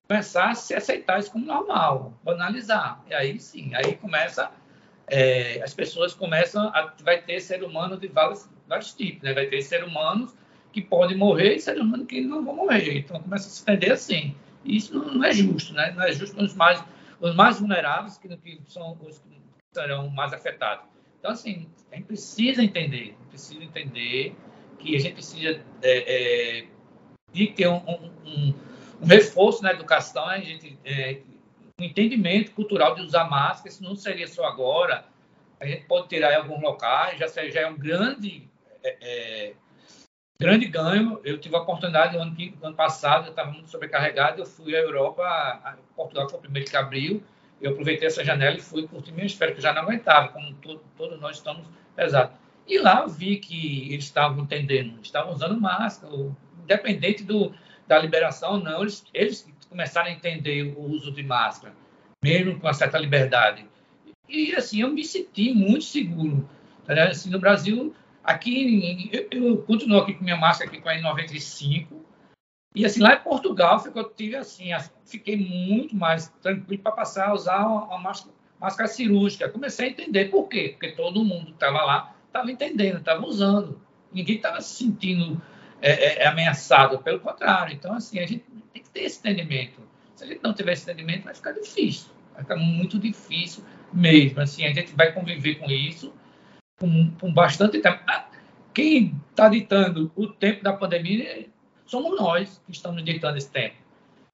começar a se aceitar isso como normal, banalizar. E aí sim, aí começa, é, as pessoas começam a, vai ter ser humano de vários, vários tipos, né? Vai ter ser humanos que podem morrer e ser humanos que não vão morrer. Então começa a se entender assim. E isso não, não é justo, né? Não é justo os mais, os mais vulneráveis, que, que são os que serão mais afetados. Então, assim, a gente precisa entender, precisa entender que a gente precisa é, é, de ter um, um, um, reforço na educação, a gente, é, um entendimento cultural de usar máscara, isso não seria só agora, a gente pode tirar em alguns locais, já, já é um grande é, é, grande ganho. Eu tive a oportunidade, no ano, ano passado, eu estava muito sobrecarregado, eu fui à Europa, a Portugal foi o primeiro que abriu, eu aproveitei essa janela e fui curtir minhas férias, que já não aguentava, como todo, todos nós estamos pesados. E lá eu vi que eles estavam entendendo, estavam usando máscara, independente do, da liberação, não, eles, eles começaram a entender o uso de máscara, mesmo com uma certa liberdade. E assim, eu me senti muito seguro. Tá assim, no Brasil, aqui, eu, eu, continuo aqui com minha máscara aqui com a N95, e assim, lá em Portugal, ficou, tive assim, fiquei muito mais tranquilo para passar a usar uma máscara, máscara, cirúrgica. Comecei a entender por quê, porque todo mundo estava lá, estava entendendo, estava usando. Ninguém estava se sentindo é, é, é, ameaçado, pelo contrário. Então, assim, a gente tem que ter esse entendimento. Se a gente não tiver esse entendimento, vai ficar difícil. Vai ficar muito difícil mesmo. Assim, a gente vai conviver com isso com, com bastante tempo. Ah, quem está ditando o tempo da pandemia somos nós que estamos ditando esse tempo.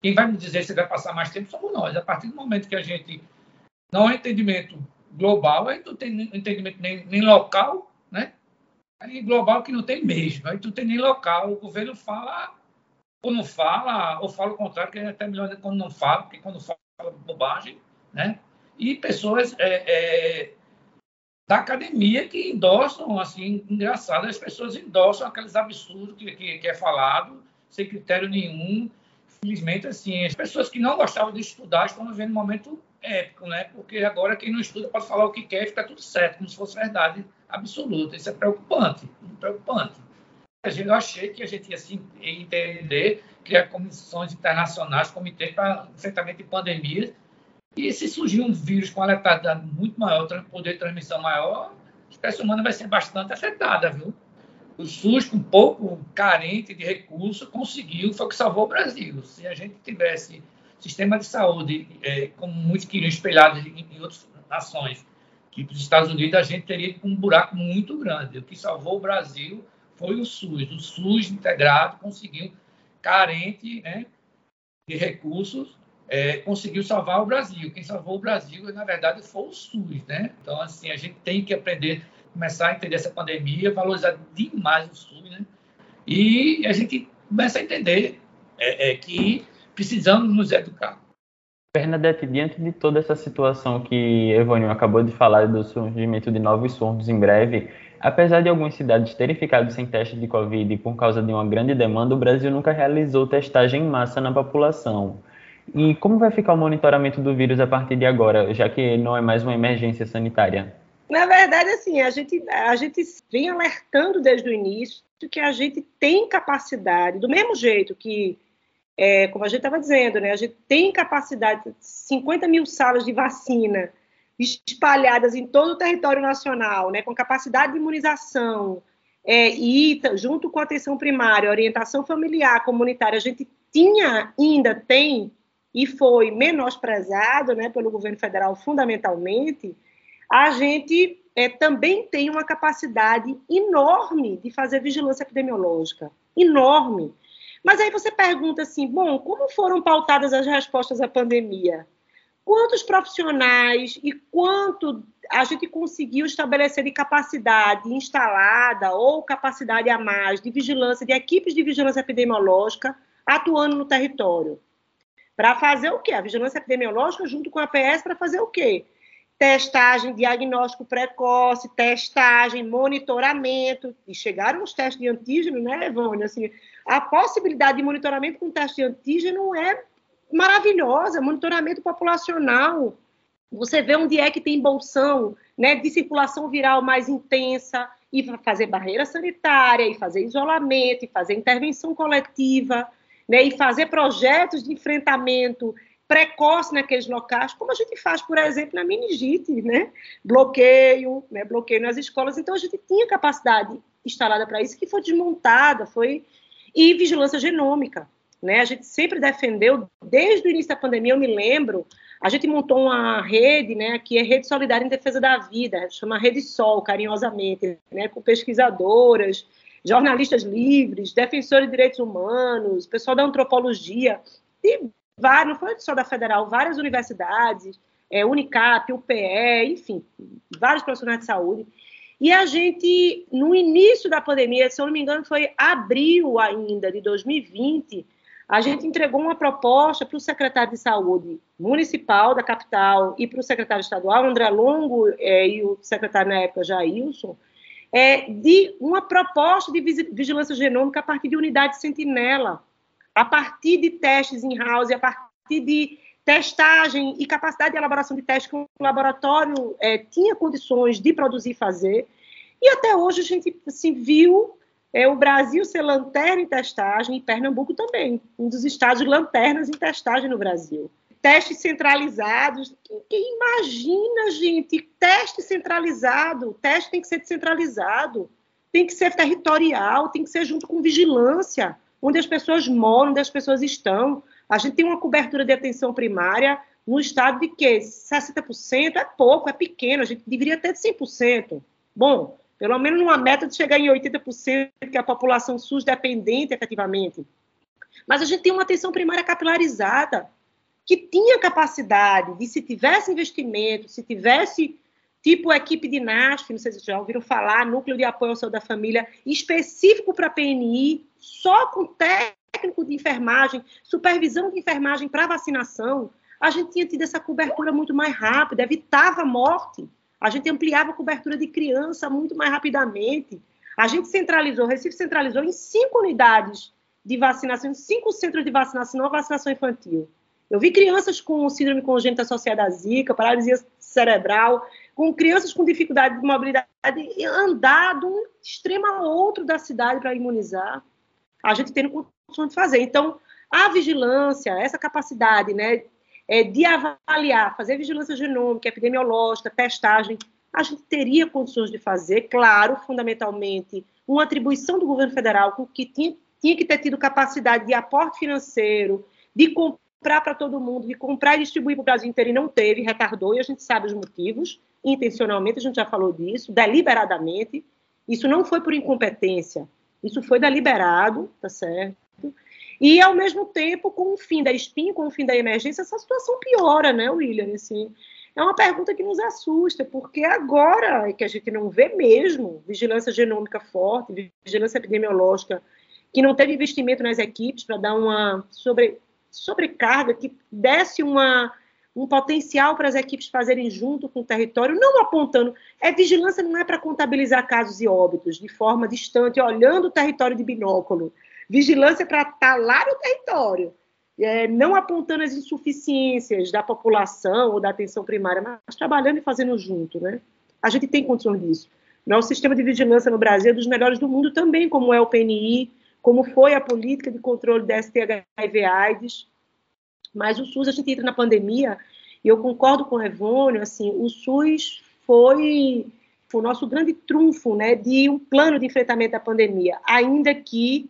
Quem vai me dizer se vai passar mais tempo somos nós. A partir do momento que a gente não há entendimento global, aí não tem entendimento nem, nem local, né? Aí global que não tem mesmo, aí tu tem nem local. O governo fala ou não fala, ou fala o contrário, que é até melhor quando não fala, porque quando fala bobagem, né? E pessoas é, é, da academia que endossam, assim, engraçado, as pessoas endossam aqueles absurdos que, que, que é falado, sem critério nenhum. Infelizmente, assim, as pessoas que não gostavam de estudar estão vivendo um momento épico, né? Porque agora quem não estuda pode falar o que quer e fica tudo certo, como se fosse verdade absoluta. Isso é preocupante, preocupante. Eu achei que a gente ia assim, entender, criar comissões internacionais, comitês para enfrentamento de pandemias, e se surgir um vírus com a letalidade muito maior, poder de transmissão maior, a espécie humana vai ser bastante afetada, viu? O SUS, um pouco carente de recursos, conseguiu, foi o que salvou o Brasil. Se a gente tivesse sistema de saúde, é, como muitos queriam espelhado em, em outras nações, tipo os Estados Unidos, a gente teria um buraco muito grande. O que salvou o Brasil foi o SUS. O SUS integrado conseguiu, carente né, de recursos, é, conseguiu salvar o Brasil. Quem salvou o Brasil, na verdade, foi o SUS, né? Então, assim, a gente tem que aprender, começar a entender essa pandemia, valorizar demais o SUS, né? E a gente começa a entender é, é, que precisamos nos educar. Bernadette, diante de toda essa situação que Evônio acabou de falar do surgimento de novos surtos em breve, apesar de algumas cidades terem ficado sem teste de Covid por causa de uma grande demanda, o Brasil nunca realizou testagem em massa na população. E como vai ficar o monitoramento do vírus a partir de agora, já que não é mais uma emergência sanitária? Na verdade, assim, a gente, a gente vem alertando desde o início que a gente tem capacidade, do mesmo jeito que, é, como a gente estava dizendo, né, a gente tem capacidade, 50 mil salas de vacina espalhadas em todo o território nacional, né, com capacidade de imunização, é, e junto com a atenção primária, orientação familiar, comunitária, a gente tinha, ainda tem e foi menosprezado né, pelo governo federal fundamentalmente, a gente é, também tem uma capacidade enorme de fazer vigilância epidemiológica. Enorme. Mas aí você pergunta assim: bom, como foram pautadas as respostas à pandemia? Quantos profissionais e quanto a gente conseguiu estabelecer de capacidade instalada ou capacidade a mais de vigilância, de equipes de vigilância epidemiológica atuando no território? Para fazer o quê? A vigilância epidemiológica junto com a PS para fazer o quê? Testagem, diagnóstico precoce, testagem, monitoramento. E chegaram os testes de antígeno, né, Evônia? Assim, a possibilidade de monitoramento com teste de antígeno é maravilhosa, monitoramento populacional. Você vê onde é que tem bolsão né, de circulação viral mais intensa, e fazer barreira sanitária, e fazer isolamento, e fazer intervenção coletiva né, e fazer projetos de enfrentamento precoce naqueles locais, como a gente faz, por exemplo, na meningite, né? Bloqueio, né? Bloqueio nas escolas. Então, a gente tinha capacidade instalada para isso, que foi desmontada, foi... E vigilância genômica, né? A gente sempre defendeu, desde o início da pandemia, eu me lembro, a gente montou uma rede, né, que é Rede Solidária em Defesa da Vida, chama Rede Sol, carinhosamente, né, com pesquisadoras, jornalistas livres, defensores de direitos humanos, pessoal da antropologia, e vários, não foi só da federal, várias universidades, é, Unicap, UPE, enfim, vários profissionais de saúde. E a gente, no início da pandemia, se eu não me engano, foi abril ainda de 2020, a gente entregou uma proposta para o secretário de saúde municipal da capital e para o secretário estadual, André Longo, é, e o secretário na época, Jailson, é, de uma proposta de vigilância genômica a partir de unidade sentinela, a partir de testes in-house, a partir de testagem e capacidade de elaboração de testes que o laboratório é, tinha condições de produzir e fazer. E até hoje a gente assim, viu é, o Brasil ser lanterna em testagem e Pernambuco também, um dos estados lanternas em testagem no Brasil. Testes centralizados. Quem imagina, gente, teste centralizado? O teste tem que ser descentralizado, tem que ser territorial, tem que ser junto com vigilância, onde as pessoas moram, onde as pessoas estão. A gente tem uma cobertura de atenção primária no estado de que 60% é pouco, é pequeno, a gente deveria ter de 100%. Bom, pelo menos uma meta de chegar em 80%, que a população SUS dependente efetivamente. Mas a gente tem uma atenção primária capilarizada, que tinha capacidade de, se tivesse investimento, se tivesse tipo equipe de NASF, não sei se já ouviram falar, núcleo de apoio ao saúde da família, específico para PNI, só com técnico de enfermagem, supervisão de enfermagem para vacinação, a gente tinha tido essa cobertura muito mais rápida, evitava a morte, a gente ampliava a cobertura de criança muito mais rapidamente. A gente centralizou, Recife centralizou em cinco unidades de vacinação, em cinco centros de vacinação, não vacinação infantil. Eu vi crianças com síndrome congênita associada à zika, paralisia cerebral, com crianças com dificuldade de mobilidade, andar de um extremo a outro da cidade para imunizar. A gente tem condição de fazer. Então, a vigilância, essa capacidade né, é, de avaliar, fazer vigilância genômica, epidemiológica, testagem, a gente teria condições de fazer, claro, fundamentalmente, uma atribuição do governo federal que tinha, tinha que ter tido capacidade de aporte financeiro, de para todo mundo, de comprar e distribuir para o Brasil inteiro, e não teve, retardou, e a gente sabe os motivos, intencionalmente, a gente já falou disso, deliberadamente, isso não foi por incompetência, isso foi deliberado, tá certo? E, ao mesmo tempo, com o fim da espinha, com o fim da emergência, essa situação piora, né, William? Assim, é uma pergunta que nos assusta, porque agora é que a gente não vê mesmo vigilância genômica forte, vigilância epidemiológica, que não teve investimento nas equipes para dar uma sobre, sobrecarga, que desse uma, um potencial para as equipes fazerem junto com o território, não apontando. É vigilância não é para contabilizar casos e óbitos de forma distante, olhando o território de binóculo vigilância para estar lá no território, é, não apontando as insuficiências da população ou da atenção primária, mas trabalhando e fazendo junto, né? A gente tem condições disso. Nosso sistema de vigilância no Brasil é dos melhores do mundo também, como é o PNI, como foi a política de controle da STHIV-AIDS. Mas o SUS, a gente entra na pandemia, e eu concordo com o Evônio, assim, o SUS foi, foi o nosso grande trunfo, né, de um plano de enfrentamento da pandemia, ainda que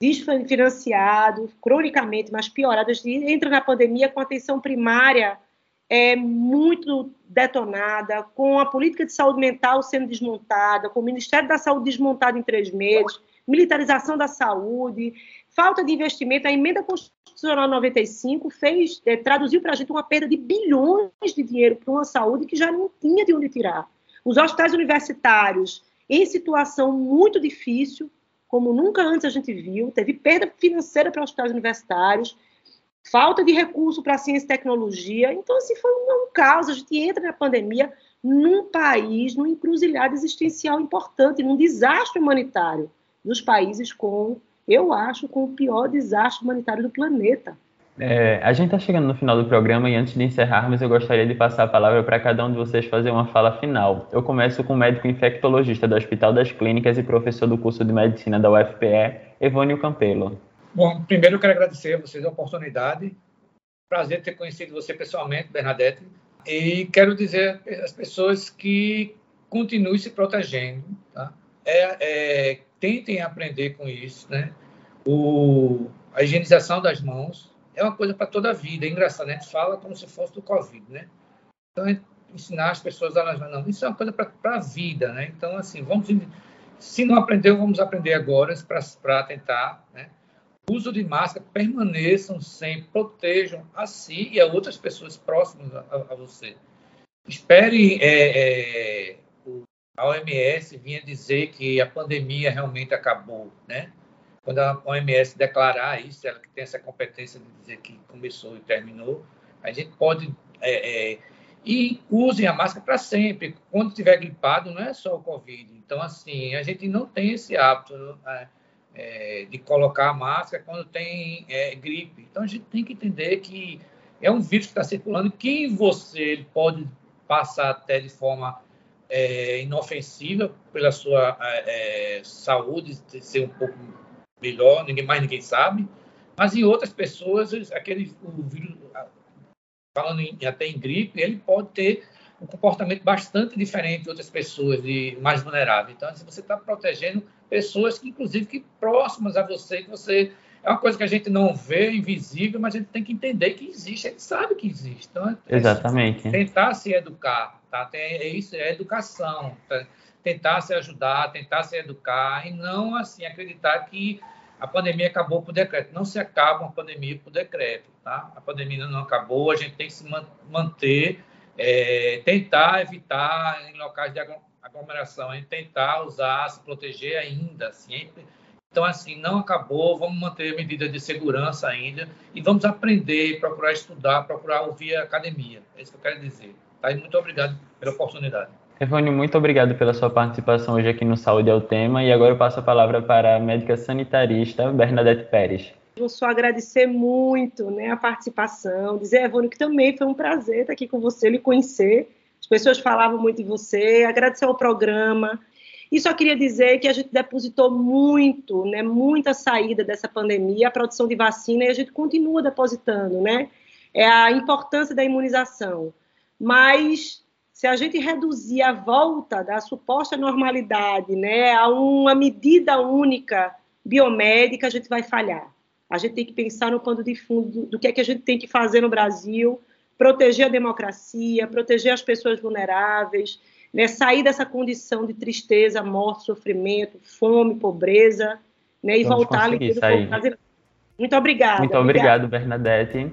desfinanciado, cronicamente, mas piorado. A gente entra na pandemia com a atenção primária é, muito detonada, com a política de saúde mental sendo desmontada, com o Ministério da Saúde desmontado em três meses, militarização da saúde, falta de investimento. A emenda constitucional 95 fez, é, traduziu para a gente uma perda de bilhões de dinheiro para uma saúde que já não tinha de onde tirar. Os hospitais universitários em situação muito difícil, como nunca antes a gente viu, teve perda financeira para hospitais universitários, falta de recurso para ciência e tecnologia. Então, assim, foi um, um caos. A gente entra na pandemia num país, numa encruzilhada existencial importante, num desastre humanitário dos países com, eu acho, com o pior desastre humanitário do planeta. É, a gente está chegando no final do programa e antes de encerrarmos, eu gostaria de passar a palavra para cada um de vocês fazer uma fala final. Eu começo com o médico infectologista do Hospital das Clínicas e professor do curso de Medicina da UFPE, Evônio Campelo. Bom, primeiro eu quero agradecer a vocês a oportunidade. Prazer ter conhecido você pessoalmente, Bernadette. E quero dizer às pessoas que continuem se protegendo. Tá? É, é, tentem aprender com isso. Né? O, a higienização das mãos, é uma coisa para toda a vida. É engraçado, né? A gente fala como se fosse do Covid, né? Então, ensinar as pessoas a não, isso é uma coisa para a vida, né? Então, assim, vamos se não aprendeu, vamos aprender agora para tentar, né? Uso de máscara, permaneçam sempre, protejam a si e a outras pessoas próximas a, a você. Espere é, é, a OMS vinha dizer que a pandemia realmente acabou, né? Quando a OMS declarar isso, ela que tem essa competência de dizer que começou e terminou, a gente pode é, é, e usem a máscara para sempre. Quando estiver gripado, não é só o Covid. Então, assim, a gente não tem esse hábito né, é, de colocar a máscara quando tem é, gripe. Então, a gente tem que entender que é um vírus que está circulando, que você pode passar até de forma é, inofensiva pela sua é, é, saúde, ser um pouco melhor, ninguém mais ninguém sabe, mas em outras pessoas aquele o vírus, falando em, até em gripe, ele pode ter um comportamento bastante diferente de outras pessoas de mais vulneráveis. Então, assim, você está protegendo pessoas que, inclusive, que próximas a você, que você é uma coisa que a gente não vê, invisível, mas a gente tem que entender que existe, a gente sabe que existe. Então, é Exatamente. Tentar se educar, tá? É isso, é educação. Tá? Tentar se ajudar, tentar se educar e não, assim, acreditar que a pandemia acabou por decreto. Não se acaba uma pandemia por decreto, tá? A pandemia não acabou, a gente tem que se manter, é, tentar evitar em locais de aglomeração, a gente tentar usar, se proteger ainda, sempre. Então, assim, não acabou, vamos manter medidas de segurança ainda e vamos aprender, procurar estudar, procurar ouvir a academia. É isso que eu quero dizer. Tá? E muito obrigado pela oportunidade. Evone, muito obrigado pela sua participação hoje aqui no Saúde é o Tema. E agora eu passo a palavra para a médica sanitarista Bernadette Pérez. Vou só agradecer muito né, a participação, dizer, Evone, que também foi um prazer estar aqui com você, lhe conhecer. As pessoas falavam muito de você, agradecer ao programa. E só queria dizer que a gente depositou muito, né, muita saída dessa pandemia, a produção de vacina, e a gente continua depositando, né? É a importância da imunização. Mas se a gente reduzir a volta da suposta normalidade né, a uma medida única biomédica, a gente vai falhar. A gente tem que pensar no pano de fundo do que é que a gente tem que fazer no Brasil, proteger a democracia, proteger as pessoas vulneráveis, né, sair dessa condição de tristeza, morte, sofrimento, fome, pobreza, né, e Vamos voltar a povo Muito obrigada. Muito obrigado, Bernadette.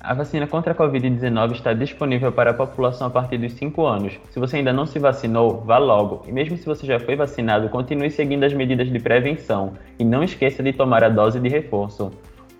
A vacina contra a Covid-19 está disponível para a população a partir dos 5 anos. Se você ainda não se vacinou, vá logo. E mesmo se você já foi vacinado, continue seguindo as medidas de prevenção. E não esqueça de tomar a dose de reforço.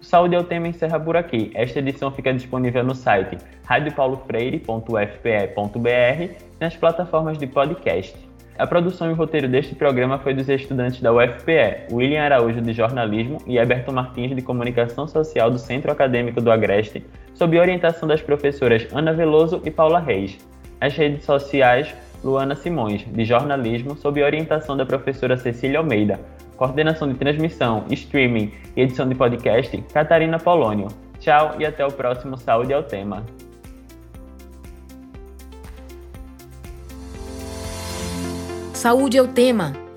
Saúde é o tema encerra por aqui. Esta edição fica disponível no site radiopaulofreire.fpe.br nas plataformas de podcast. A produção e o roteiro deste programa foi dos estudantes da UFPE, William Araújo de Jornalismo e Eberto Martins de Comunicação Social do Centro Acadêmico do Agreste, sob orientação das professoras Ana Veloso e Paula Reis. As redes sociais, Luana Simões, de Jornalismo, sob orientação da professora Cecília Almeida. Coordenação de transmissão, streaming e edição de podcast, Catarina Polônio. Tchau e até o próximo Saúde ao Tema. Saúde é o tema,